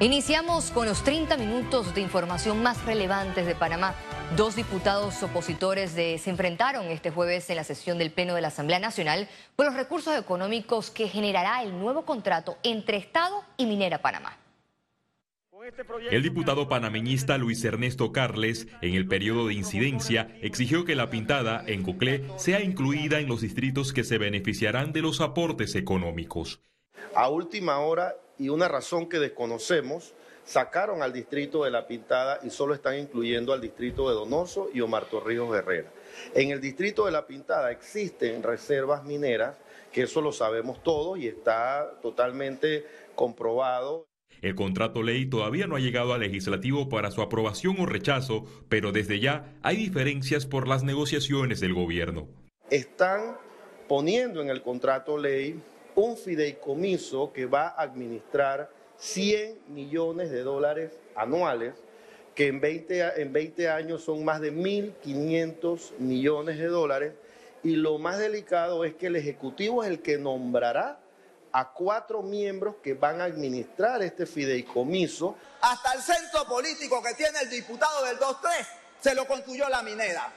Iniciamos con los 30 minutos de información más relevantes de Panamá. Dos diputados opositores se enfrentaron este jueves en la sesión del Pleno de la Asamblea Nacional por los recursos económicos que generará el nuevo contrato entre Estado y Minera Panamá. El diputado panameñista Luis Ernesto Carles, en el periodo de incidencia, exigió que la pintada en Coclé sea incluida en los distritos que se beneficiarán de los aportes económicos. A última hora y una razón que desconocemos, sacaron al distrito de La Pintada y solo están incluyendo al distrito de Donoso y Omar Torrijos Herrera. En el distrito de La Pintada existen reservas mineras, que eso lo sabemos todos y está totalmente comprobado. El contrato ley todavía no ha llegado al legislativo para su aprobación o rechazo, pero desde ya hay diferencias por las negociaciones del gobierno. Están poniendo en el contrato ley un fideicomiso que va a administrar 100 millones de dólares anuales, que en 20, en 20 años son más de 1.500 millones de dólares. Y lo más delicado es que el Ejecutivo es el que nombrará a cuatro miembros que van a administrar este fideicomiso. Hasta el centro político que tiene el diputado del 2-3 se lo construyó la minera.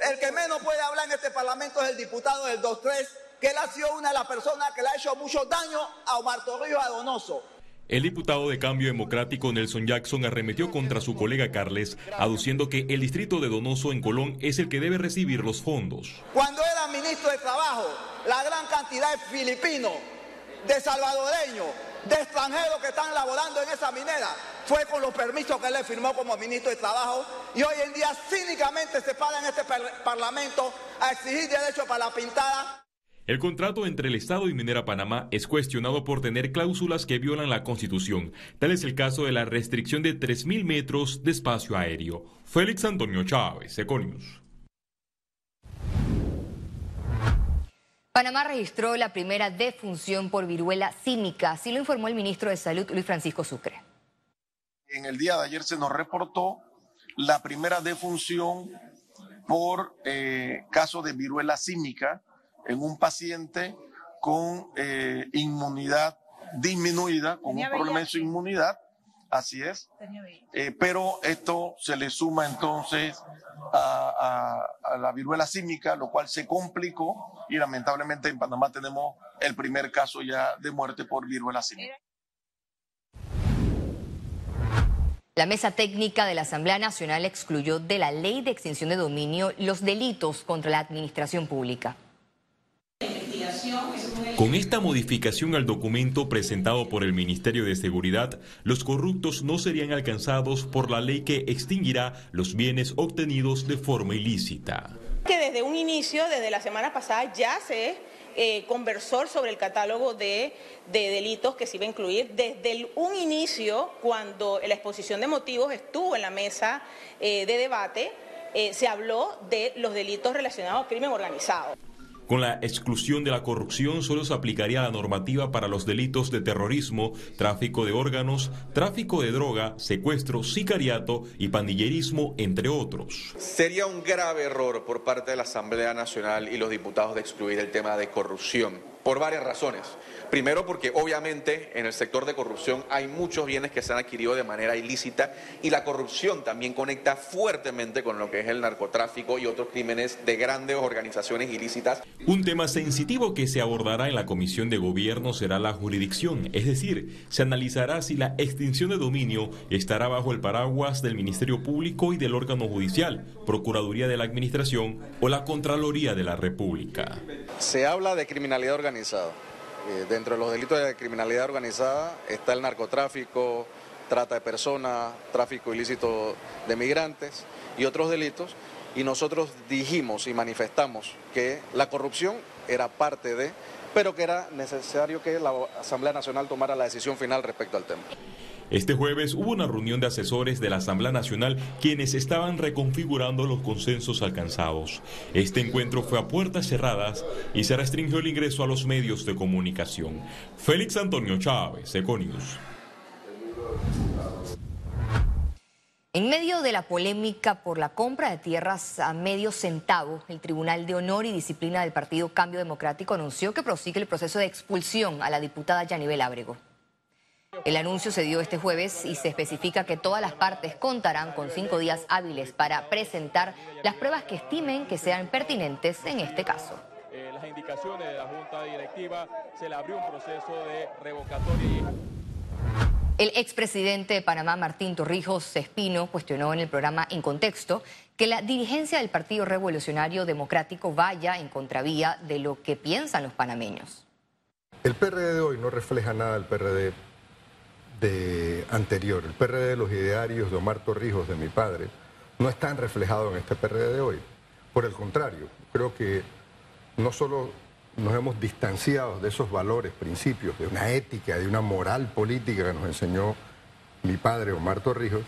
El que menos puede hablar en este parlamento es el diputado del 2-3 que él ha sido una de las personas que le ha hecho mucho daño a Omar Torrijos a Donoso. El diputado de Cambio Democrático Nelson Jackson arremetió contra su colega Carles, aduciendo que el distrito de Donoso en Colón es el que debe recibir los fondos. Cuando era ministro de Trabajo, la gran cantidad de filipinos, de salvadoreños, de extranjeros que están laborando en esa minera, fue con los permisos que él le firmó como ministro de Trabajo y hoy en día cínicamente se para en este parlamento a exigir derechos para la pintada. El contrato entre el Estado y Minera Panamá es cuestionado por tener cláusulas que violan la Constitución. Tal es el caso de la restricción de 3.000 metros de espacio aéreo. Félix Antonio Chávez, Econius. Panamá registró la primera defunción por viruela cínica, así lo informó el ministro de Salud, Luis Francisco Sucre. En el día de ayer se nos reportó la primera defunción por eh, caso de viruela cínica en un paciente con eh, inmunidad disminuida, con un problema en su inmunidad, así es, eh, pero esto se le suma entonces a, la viruela símica, lo cual se complicó y lamentablemente en Panamá tenemos el primer caso ya de muerte por viruela símica. La mesa técnica de la Asamblea Nacional excluyó de la ley de extinción de dominio los delitos contra la administración pública. Con esta modificación al documento presentado por el Ministerio de Seguridad, los corruptos no serían alcanzados por la ley que extinguirá los bienes obtenidos de forma ilícita. Que desde un inicio, desde la semana pasada, ya se eh, conversó sobre el catálogo de, delitos que se iba a incluir. Desde un inicio, cuando la exposición de motivos estuvo en la mesa eh, de debate, eh, se habló de los delitos relacionados al crimen organizado. Con la exclusión de la corrupción solo se aplicaría la normativa para los delitos de terrorismo, tráfico de órganos, tráfico de droga, secuestro, sicariato y pandillerismo, entre otros. Sería un grave error por parte de la Asamblea Nacional y los diputados de excluir el tema de corrupción, por varias razones. Primero porque obviamente en el sector de corrupción hay muchos bienes que se han adquirido de manera ilícita y la corrupción también conecta fuertemente con lo que es el narcotráfico y otros crímenes de grandes organizaciones ilícitas. Un tema sensitivo que se abordará en la Comisión de Gobierno será la jurisdicción, es decir, se analizará si la extinción de dominio estará bajo el paraguas del Ministerio Público y del órgano judicial, Procuraduría de la Administración o la Contraloría de la República. Se habla de criminalidad organizada eh, dentro de los delitos de criminalidad organizada está el narcotráfico, trata de personas, tráfico ilícito de migrantes y otros delitos. Y nosotros dijimos y manifestamos que la corrupción era parte de, pero que era necesario que la Asamblea Nacional tomara la decisión final respecto al tema. Este jueves hubo una reunión de asesores de la Asamblea Nacional quienes estaban reconfigurando los consensos alcanzados. Este encuentro fue a puertas cerradas y se restringió el ingreso a los medios de comunicación. Félix Antonio Chávez, Econius. En medio de la polémica por la compra de tierras a medio centavo, el Tribunal de Honor y Disciplina del Partido Cambio Democrático anunció que prosigue el proceso de expulsión a la diputada Yanibel Ábrego. El anuncio se dio este jueves y se especifica que todas las partes contarán con cinco días hábiles para presentar las pruebas que estimen que sean pertinentes en este caso. Eh, las indicaciones de la Junta Directiva se le abrió un proceso de revocatoria. El expresidente de Panamá, Martín Torrijos Espino, cuestionó en el programa En Contexto que la dirigencia del Partido Revolucionario Democrático vaya en contravía de lo que piensan los panameños. El PRD de hoy no refleja nada del PRD de anterior. El PRD de los idearios de Omar Torrijos, de mi padre, no están reflejados en este PRD de hoy. Por el contrario, creo que no solo nos hemos distanciado de esos valores, principios, de una ética, de una moral política que nos enseñó mi padre Omar Torrijos,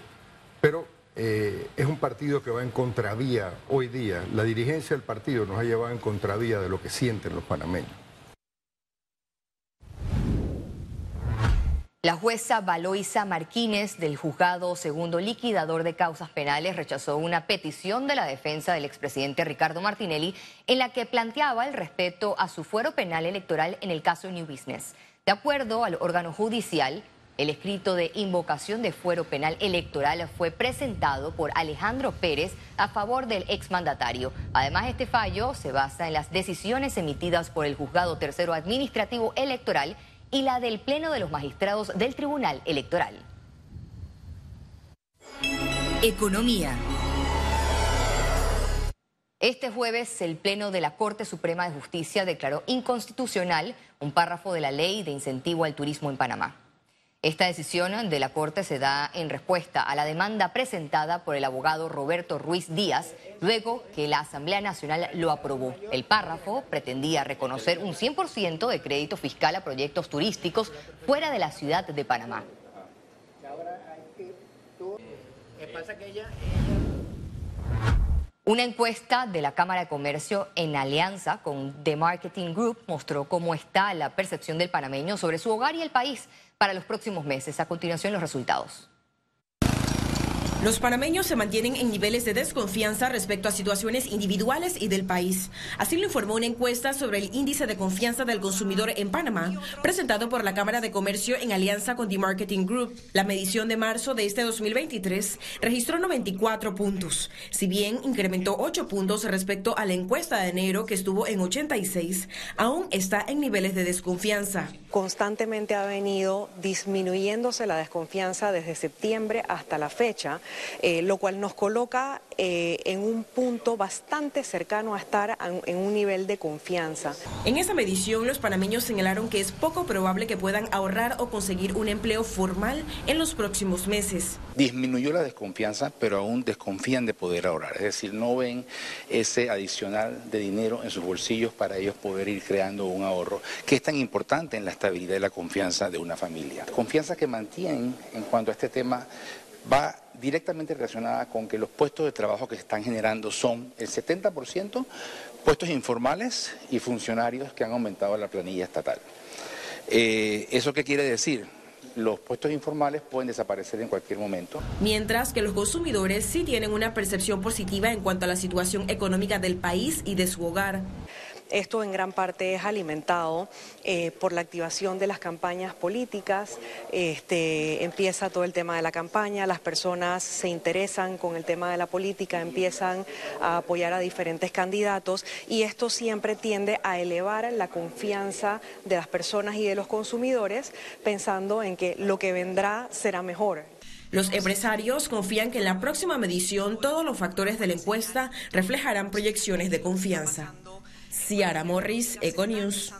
pero eh, es un partido que va en contravía hoy día. La dirigencia del partido nos ha llevado en contravía de lo que sienten los panameños. La jueza Valoisa Marquínez del juzgado segundo liquidador de causas penales rechazó una petición de la defensa del expresidente Ricardo Martinelli en la que planteaba el respeto a su fuero penal electoral en el caso New Business. De acuerdo al órgano judicial, el escrito de invocación de fuero penal electoral fue presentado por Alejandro Pérez a favor del exmandatario. Además, este fallo se basa en las decisiones emitidas por el juzgado tercero administrativo electoral y la del Pleno de los Magistrados del Tribunal Electoral. Economía. Este jueves el Pleno de la Corte Suprema de Justicia declaró inconstitucional un párrafo de la ley de incentivo al turismo en Panamá. Esta decisión de la Corte se da en respuesta a la demanda presentada por el abogado Roberto Ruiz Díaz, luego que la Asamblea Nacional lo aprobó. El párrafo pretendía reconocer un 100% de crédito fiscal a proyectos turísticos fuera de la ciudad de Panamá. Una encuesta de la Cámara de Comercio en alianza con The Marketing Group mostró cómo está la percepción del panameño sobre su hogar y el país para los próximos meses. A continuación, los resultados. Los panameños se mantienen en niveles de desconfianza respecto a situaciones individuales y del país. Así lo informó una encuesta sobre el índice de confianza del consumidor en Panamá, presentado por la Cámara de Comercio en alianza con The Marketing Group. La medición de marzo de este 2023 registró 94 puntos, si bien incrementó 8 puntos respecto a la encuesta de enero que estuvo en 86, aún está en niveles de desconfianza. Constantemente ha venido disminuyéndose la desconfianza desde septiembre hasta la fecha eh, lo cual nos coloca eh, en un punto bastante cercano a estar en un nivel de confianza. En esa medición, los panameños señalaron que es poco probable que puedan ahorrar o conseguir un empleo formal en los próximos meses. Disminuyó la desconfianza, pero aún desconfían de poder ahorrar, es decir, no ven ese adicional de dinero en sus bolsillos para ellos poder ir creando un ahorro que es tan importante en la estabilidad y la confianza de una familia. Confianza que mantienen en cuanto a este tema va directamente relacionada con que los puestos de trabajo que se están generando son el 70% puestos informales y funcionarios que han aumentado la planilla estatal. Eh, ¿Eso qué quiere decir? Los puestos informales pueden desaparecer en cualquier momento. Mientras que los consumidores sí tienen una percepción positiva en cuanto a la situación económica del país y de su hogar. Esto en gran parte es alimentado eh, por la activación de las campañas políticas. Este, empieza todo el tema de la campaña, las personas se interesan con el tema de la política, empiezan a apoyar a diferentes candidatos y esto siempre tiende a elevar la confianza de las personas y de los consumidores pensando en que lo que vendrá será mejor. Los empresarios confían que en la próxima medición todos los factores de la encuesta reflejarán proyecciones de confianza. Ciara Morris, Econews.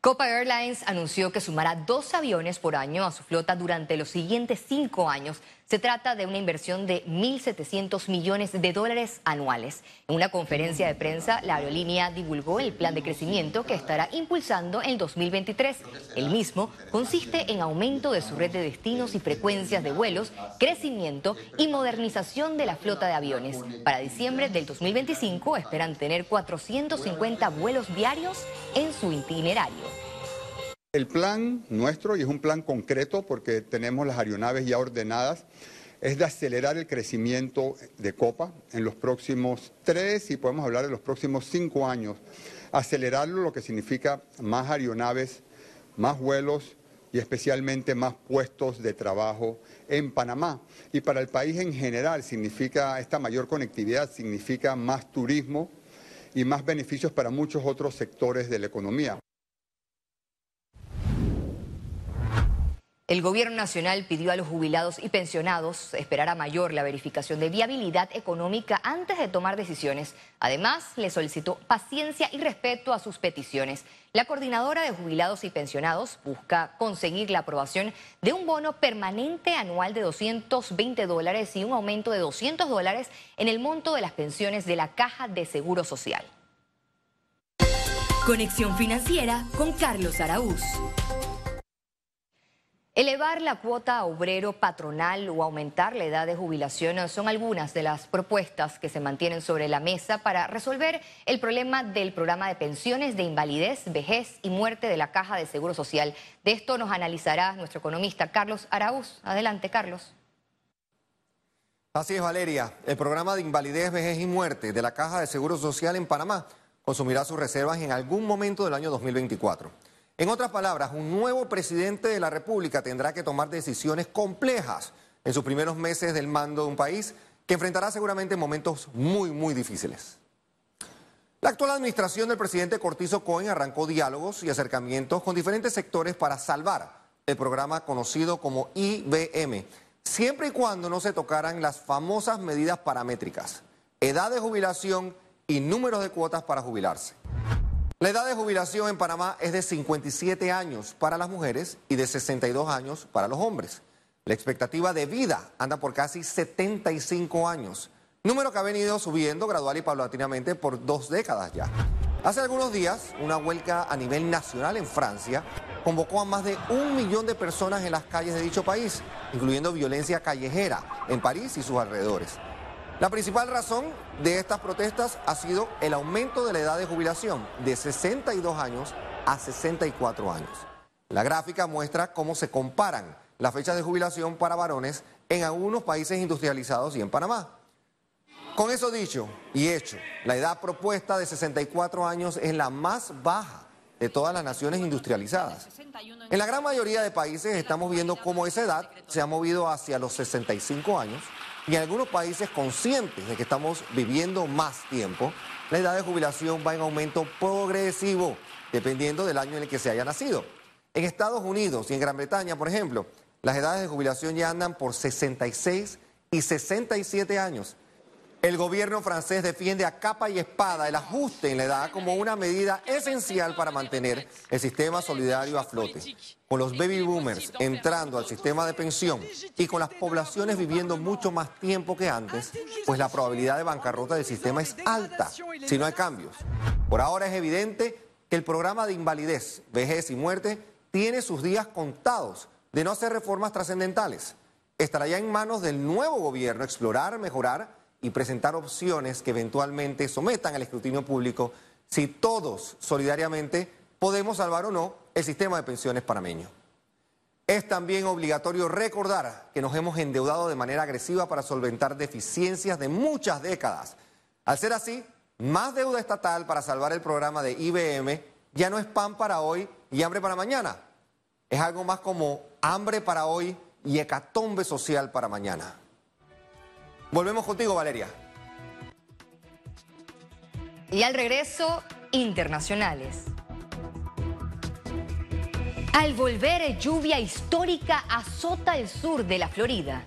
Copa Airlines anunció que sumará dos aviones por año a su flota durante los siguientes cinco años se trata de una inversión de 1.700 millones de dólares anuales. En una conferencia de prensa, la aerolínea divulgó el plan de crecimiento que estará impulsando en 2023. El mismo consiste en aumento de su red de destinos y frecuencias de vuelos, crecimiento y modernización de la flota de aviones. Para diciembre del 2025 esperan tener 450 vuelos diarios en su itinerario. El plan nuestro, y es un plan concreto porque tenemos las aeronaves ya ordenadas, es de acelerar el crecimiento de Copa en los próximos tres y podemos hablar de los próximos cinco años. Acelerarlo lo que significa más aeronaves más vuelos y especialmente más puestos de trabajo en Panamá. Y para el país en general significa esta mayor conectividad, significa más turismo y más beneficios para muchos otros sectores de la economía. El gobierno nacional pidió a los jubilados y pensionados esperar a mayor la verificación de viabilidad económica antes de tomar decisiones. Además, le solicitó paciencia y respeto a sus peticiones. La coordinadora de jubilados y pensionados busca conseguir la aprobación de un bono permanente anual de 220 dólares y un aumento de 200 dólares en el monto de las pensiones de la Caja de Seguro Social. Conexión financiera con Carlos Araúz. Elevar la cuota obrero patronal o aumentar la edad de jubilación son algunas de las propuestas que se mantienen sobre la mesa para resolver el problema del programa de pensiones de invalidez, vejez y muerte de la Caja de Seguro Social. De esto nos analizará nuestro economista Carlos Araúz. Adelante, Carlos. Así es, Valeria. El programa de invalidez, vejez y muerte de la Caja de Seguro Social en Panamá consumirá sus reservas en algún momento del año 2024. En otras palabras, un nuevo presidente de la República tendrá que tomar decisiones complejas en sus primeros meses del mando de un país que enfrentará seguramente momentos muy, muy difíciles. La actual administración del presidente Cortizo Cohen arrancó diálogos y acercamientos con diferentes sectores para salvar el programa conocido como IBM, siempre y cuando no se tocaran las famosas medidas paramétricas, edad de jubilación y números de cuotas para jubilarse. La edad de jubilación en Panamá es de 57 años para las mujeres y de 62 años para los hombres. La expectativa de vida anda por casi 75 años, número que ha venido subiendo gradual y paulatinamente por dos décadas ya. Hace algunos días, una huelga a nivel nacional en Francia convocó a más de un millón de personas en las calles de dicho país, incluyendo violencia callejera en París y sus alrededores. La principal razón de estas protestas ha sido el aumento de la edad de jubilación de 62 años a 64 años. La gráfica muestra cómo se comparan las fechas de jubilación para varones en algunos países industrializados y en Panamá. Con eso dicho y hecho, la edad propuesta de 64 años es la más baja de todas las naciones industrializadas. En la gran mayoría de países estamos viendo cómo esa edad se ha movido hacia los 65 años y en algunos países conscientes de que estamos viviendo más tiempo, la edad de jubilación va en aumento progresivo, dependiendo del año en el que se haya nacido. En Estados Unidos y en Gran Bretaña, por ejemplo, las edades de jubilación ya andan por 66 y 67 años. El gobierno francés defiende a capa y espada el ajuste en la edad como una medida esencial para mantener el sistema solidario a flote. Con los baby boomers entrando al sistema de pensión y con las poblaciones viviendo mucho más tiempo que antes, pues la probabilidad de bancarrota del sistema es alta si no hay cambios. Por ahora es evidente que el programa de invalidez, vejez y muerte tiene sus días contados de no hacer reformas trascendentales. Estará ya en manos del nuevo gobierno explorar, mejorar y presentar opciones que eventualmente sometan al escrutinio público si todos solidariamente podemos salvar o no el sistema de pensiones panameño. Es también obligatorio recordar que nos hemos endeudado de manera agresiva para solventar deficiencias de muchas décadas. Al ser así, más deuda estatal para salvar el programa de IBM ya no es pan para hoy y hambre para mañana. Es algo más como hambre para hoy y hecatombe social para mañana. Volvemos contigo, Valeria. Y al regreso, internacionales. Al volver, lluvia histórica azota el sur de la Florida.